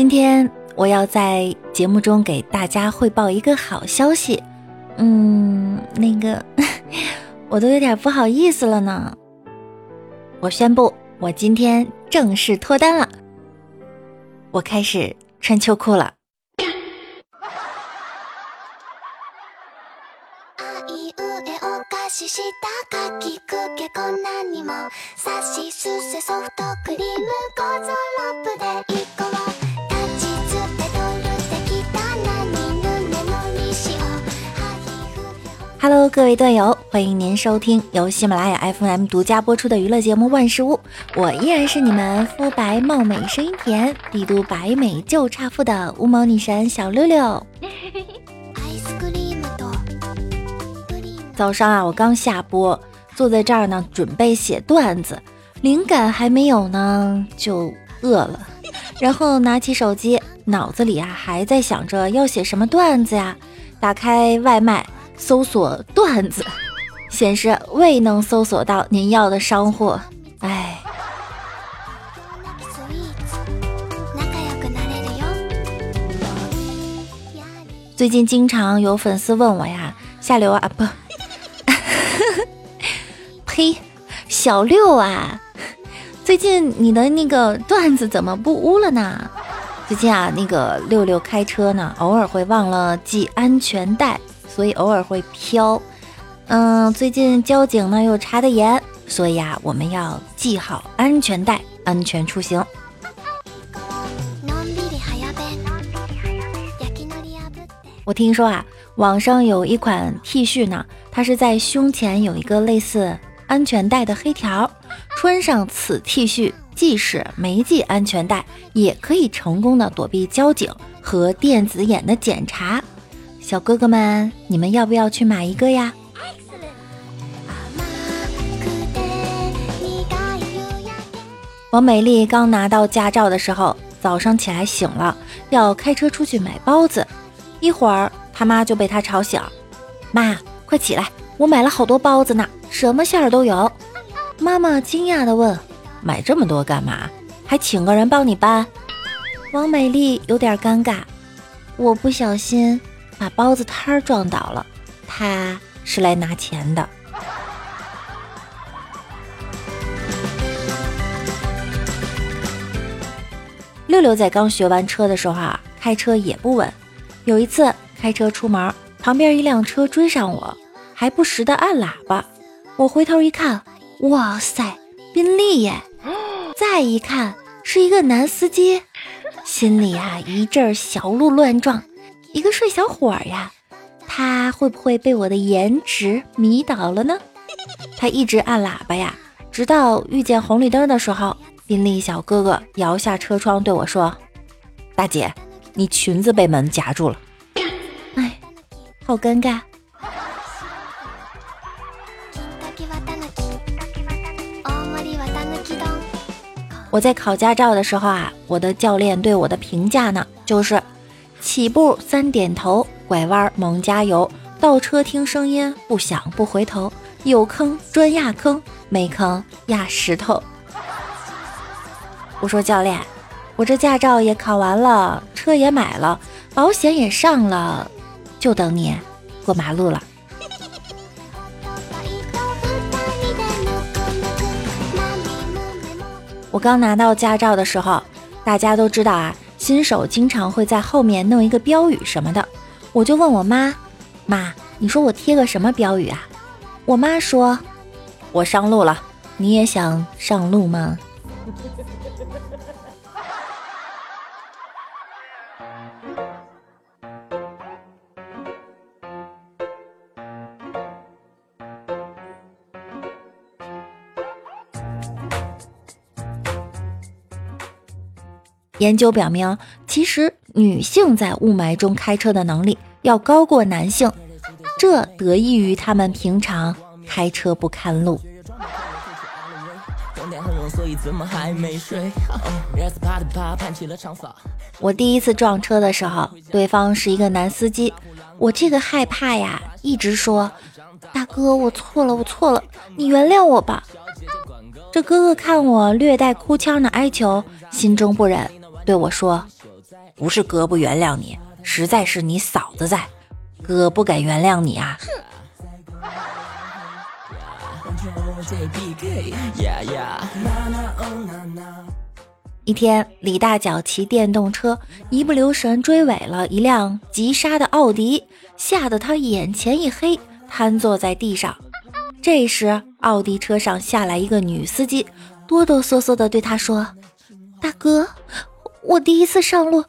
今天我要在节目中给大家汇报一个好消息。嗯，那个，我都有点不好意思了呢。我宣布，我今天正式脱单了。我开始穿秋裤了。Hello，各位段友，欢迎您收听由喜马拉雅 FM 独家播出的娱乐节目《万事屋》，我依然是你们肤白貌美、声音甜、帝都白美就差富的无毛女神小六六。早上啊，我刚下播，坐在这儿呢，准备写段子，灵感还没有呢，就饿了，然后拿起手机，脑子里啊还在想着要写什么段子呀，打开外卖。搜索段子，显示未能搜索到您要的商货。哎，最近经常有粉丝问我呀，下流啊不，呸，小六啊，最近你的那个段子怎么不污了呢？最近啊，那个六六开车呢，偶尔会忘了系安全带。所以偶尔会飘，嗯，最近交警呢又查的严，所以啊，我们要系好安全带，安全出行。我听说啊，网上有一款 T 恤呢，它是在胸前有一个类似安全带的黑条，穿上此 T 恤，即使没系安全带，也可以成功的躲避交警和电子眼的检查。小哥哥们，你们要不要去买一个呀？王美丽刚拿到驾照的时候，早上起来醒了，要开车出去买包子。一会儿，他妈就被他吵醒：“妈，快起来，我买了好多包子呢，什么馅儿都有。”妈妈惊讶地问：“买这么多干嘛？还请个人帮你搬？” 王美丽有点尴尬：“我不小心。”把包子摊儿撞倒了，他是来拿钱的。六六在刚学完车的时候啊，开车也不稳。有一次开车出门，旁边一辆车追上我，还不时的按喇叭。我回头一看，哇塞，宾利耶！再一看，是一个男司机，心里啊一阵小鹿乱撞。一个帅小伙呀，他会不会被我的颜值迷倒了呢？他一直按喇叭呀，直到遇见红绿灯的时候，宾利小哥哥摇下车窗对我说：“大姐，你裙子被门夹住了。”哎，好尴尬。我在考驾照的时候啊，我的教练对我的评价呢，就是。起步三点头，拐弯猛加油，倒车听声音，不响不回头，有坑专压坑，没坑压石头。我说教练，我这驾照也考完了，车也买了，保险也上了，就等你过马路了。我刚拿到驾照的时候，大家都知道啊。新手经常会在后面弄一个标语什么的，我就问我妈：“妈，你说我贴个什么标语啊？”我妈说：“我上路了，你也想上路吗？”研究表明，其实女性在雾霾中开车的能力要高过男性，这得益于她们平常开车不看路。我第一次撞车的时候，对方是一个男司机，我这个害怕呀，一直说：“大哥，我错了，我错了，你原谅我吧。”这哥哥看我略带哭腔的哀求，心中不忍。对我说：“不是哥不原谅你，实在是你嫂子在，哥不敢原谅你啊。一天，李大脚骑电动车，一不留神追尾了一辆急刹的奥迪，吓得他眼前一黑，瘫坐在地上。这时，奥迪车上下来一个女司机，哆哆嗦嗦地对他说：“大哥，我第一次上路，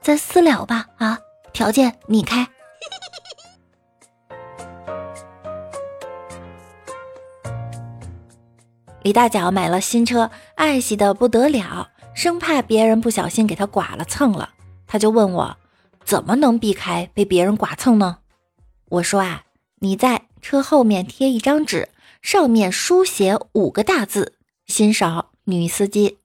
咱私了吧？啊，条件你开。”李大脚买了新车，爱惜的不得了。生怕别人不小心给他剐了蹭了，他就问我怎么能避开被别人剐蹭呢？我说啊，你在车后面贴一张纸，上面书写五个大字：欣赏女司机。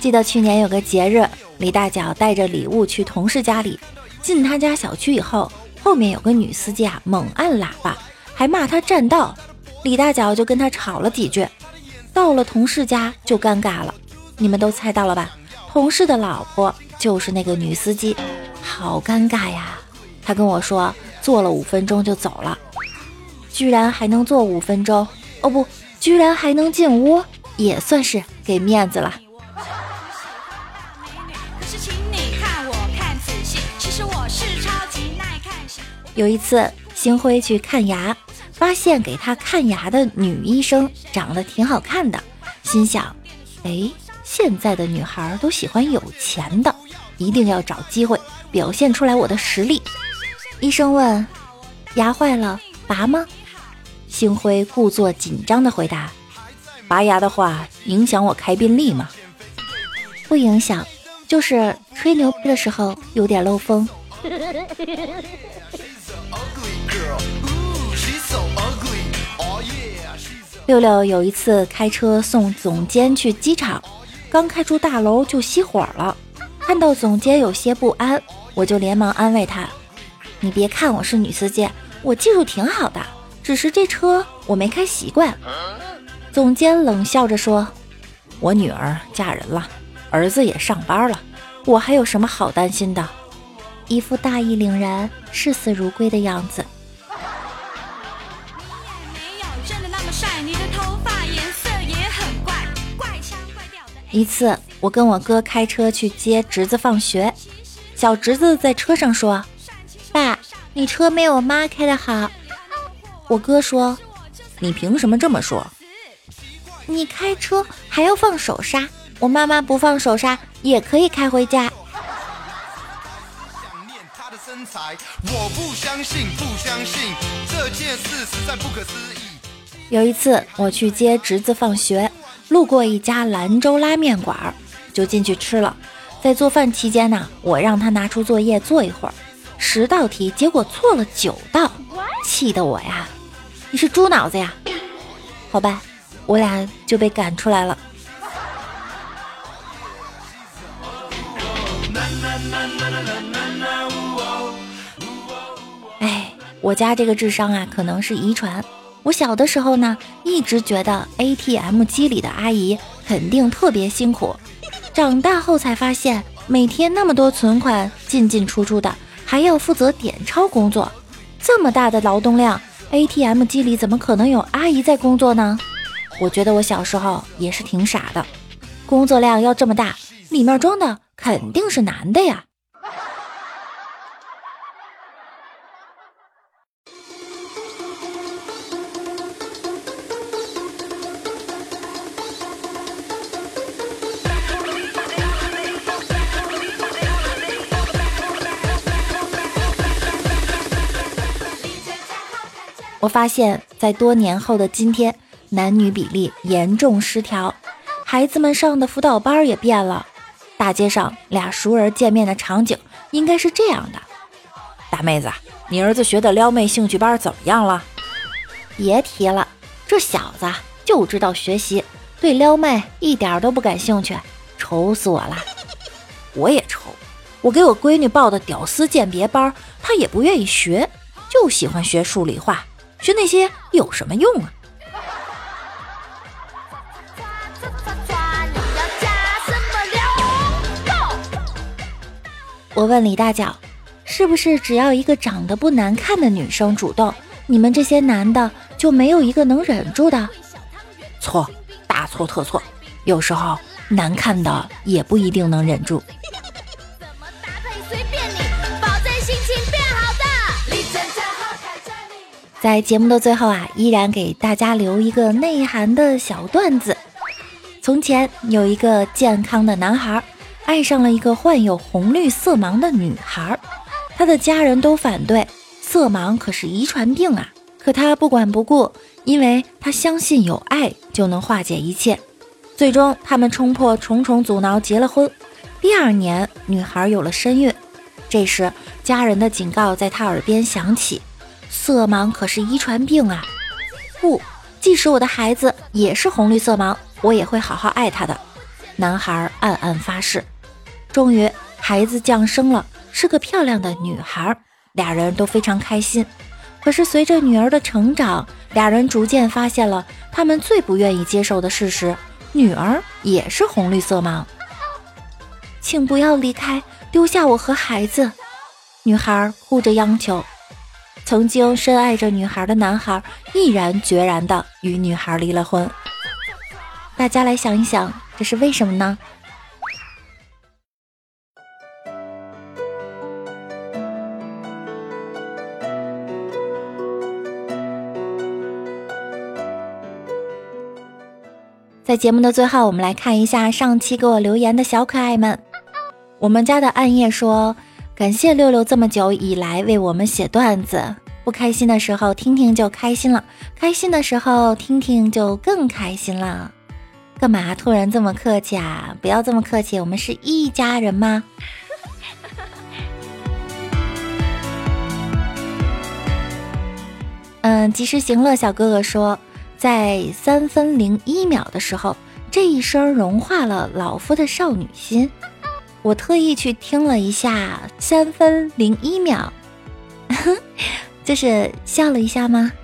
记得去年有个节日，李大脚带着礼物去同事家里，进他家小区以后，后面有个女司机啊，猛按喇叭，还骂他占道。李大脚就跟他吵了几句，到了同事家就尴尬了。你们都猜到了吧？同事的老婆就是那个女司机，好尴尬呀！他跟我说坐了五分钟就走了，居然还能坐五分钟？哦不，居然还能进屋，也算是给面子了。有一次，星辉去看牙，发现给他看牙的女医生长得挺好看的，心想：哎，现在的女孩都喜欢有钱的，一定要找机会表现出来我的实力。医生问：牙坏了拔吗？星辉故作紧张的回答：拔牙的话影响我开宾利吗？不影响，就是吹牛逼的时候有点漏风。六六有一次开车送总监去机场，刚开出大楼就熄火了。看到总监有些不安，我就连忙安慰他：“你别看我是女司机，我技术挺好的，只是这车我没开习惯。”总监冷笑着说：“我女儿嫁人了，儿子也上班了，我还有什么好担心的？”一副大义凛然、视死如归的样子。你的头发一次，我跟我哥开车去接侄子放学，小侄子在车上说：“爸，你车没我妈开的好。”我哥说：“你凭什么这么说？你开车还要放手刹，我妈妈不放手刹也可以开回家。”我不相信，不相信这件事实在不可思议。有一次，我去接侄子放学。路过一家兰州拉面馆，就进去吃了。在做饭期间呢，我让他拿出作业做一会儿，十道题，结果错了九道，气得我呀！你是猪脑子呀？好吧，我俩就被赶出来了。哎，我家这个智商啊，可能是遗传。我小的时候呢，一直觉得 ATM 机里的阿姨肯定特别辛苦。长大后才发现，每天那么多存款进进出出的，还要负责点钞工作，这么大的劳动量，ATM 机里怎么可能有阿姨在工作呢？我觉得我小时候也是挺傻的，工作量要这么大，里面装的肯定是男的呀。我发现，在多年后的今天，男女比例严重失调，孩子们上的辅导班也变了。大街上俩熟人见面的场景应该是这样的：大妹子，你儿子学的撩妹兴趣班怎么样了？别提了，这小子就知道学习，对撩妹一点都不感兴趣，愁死我了。我也愁，我给我闺女报的屌丝鉴别班，她也不愿意学，就喜欢学数理化，学那些有什么用啊？我问李大脚，是不是只要一个长得不难看的女生主动，你们这些男的就没有一个能忍住的？错，大错特错。有时候难看的也不一定能忍住。在节目的最后啊，依然给大家留一个内涵的小段子。从前有一个健康的男孩。爱上了一个患有红绿色盲的女孩，他的家人都反对，色盲可是遗传病啊！可他不管不顾，因为他相信有爱就能化解一切。最终，他们冲破重重阻挠结了婚。第二年，女孩有了身孕。这时，家人的警告在他耳边响起：色盲可是遗传病啊！不，即使我的孩子也是红绿色盲，我也会好好爱他的。男孩暗暗发誓。终于，孩子降生了，是个漂亮的女孩，俩人都非常开心。可是，随着女儿的成长，俩人逐渐发现了他们最不愿意接受的事实：女儿也是红绿色盲。请不要离开，丢下我和孩子！女孩哭着央求。曾经深爱着女孩的男孩，毅然决然的与女孩离了婚。大家来想一想，这是为什么呢？在节目的最后，我们来看一下上期给我留言的小可爱们。我们家的暗夜说：“感谢六六这么久以来为我们写段子，不开心的时候听听就开心了，开心的时候听听就更开心了。”干嘛突然这么客气啊？不要这么客气，我们是一家人吗？嗯，及时行乐小哥哥说。在三分零一秒的时候，这一声融化了老夫的少女心。我特意去听了一下三分零一秒，就是笑了一下吗？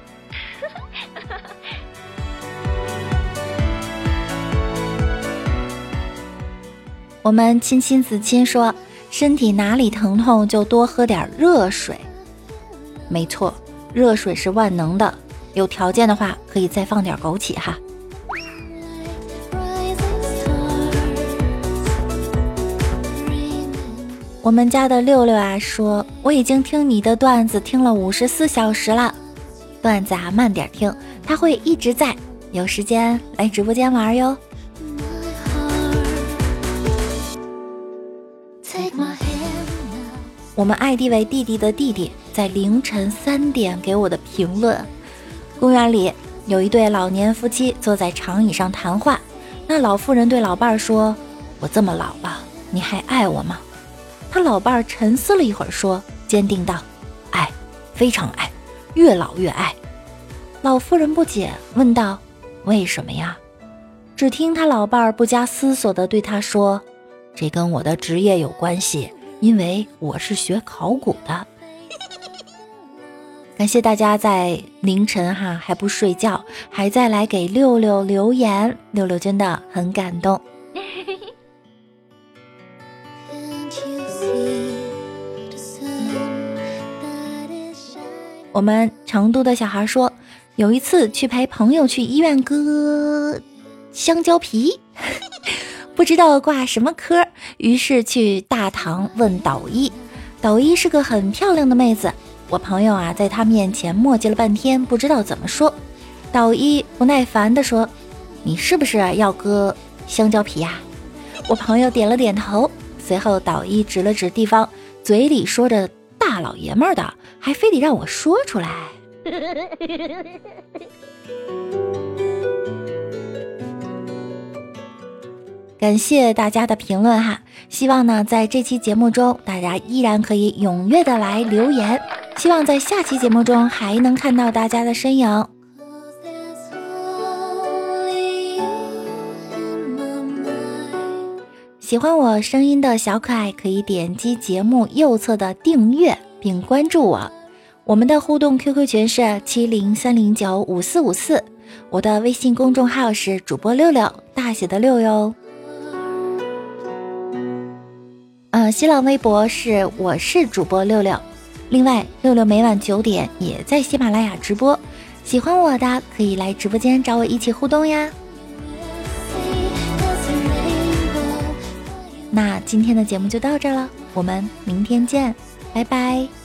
我们亲亲子亲说，身体哪里疼痛就多喝点热水。没错，热水是万能的。有条件的话，可以再放点枸杞哈。我们家的六六啊说，我已经听你的段子听了五十四小时了，段子啊慢点听，他会一直在，有时间来直播间玩哟。我们爱弟为弟弟的弟弟在凌晨三点给我的评论。公园里有一对老年夫妻坐在长椅上谈话。那老妇人对老伴儿说：“我这么老了，你还爱我吗？”他老伴儿沉思了一会儿，说：“坚定道，爱，非常爱，越老越爱。”老妇人不解，问道：“为什么呀？”只听他老伴儿不加思索地对他说：“这跟我的职业有关系，因为我是学考古的。” 感谢大家在凌晨哈还不睡觉，还在来给六六留言，六六真的很感动。我们成都的小孩说，有一次去陪朋友去医院割香蕉皮，不知道挂什么科，于是去大堂问导医，导医是个很漂亮的妹子。我朋友啊，在他面前磨叽了半天，不知道怎么说。导医不耐烦地说：“你是不是要割香蕉皮呀？”我朋友点了点头。随后，导医指了指地方，嘴里说着“大老爷们儿的”，还非得让我说出来。感谢大家的评论哈，希望呢，在这期节目中，大家依然可以踊跃的来留言。希望在下期节目中还能看到大家的身影。喜欢我声音的小可爱可以点击节目右侧的订阅并关注我。我们的互动 QQ 群是七零三零九五四五四，我的微信公众号是主播六六大写的六哟。呃，新浪微博是我是主播六六。另外，六六每晚九点也在喜马拉雅直播，喜欢我的可以来直播间找我一起互动呀。那今天的节目就到这了，我们明天见，拜拜。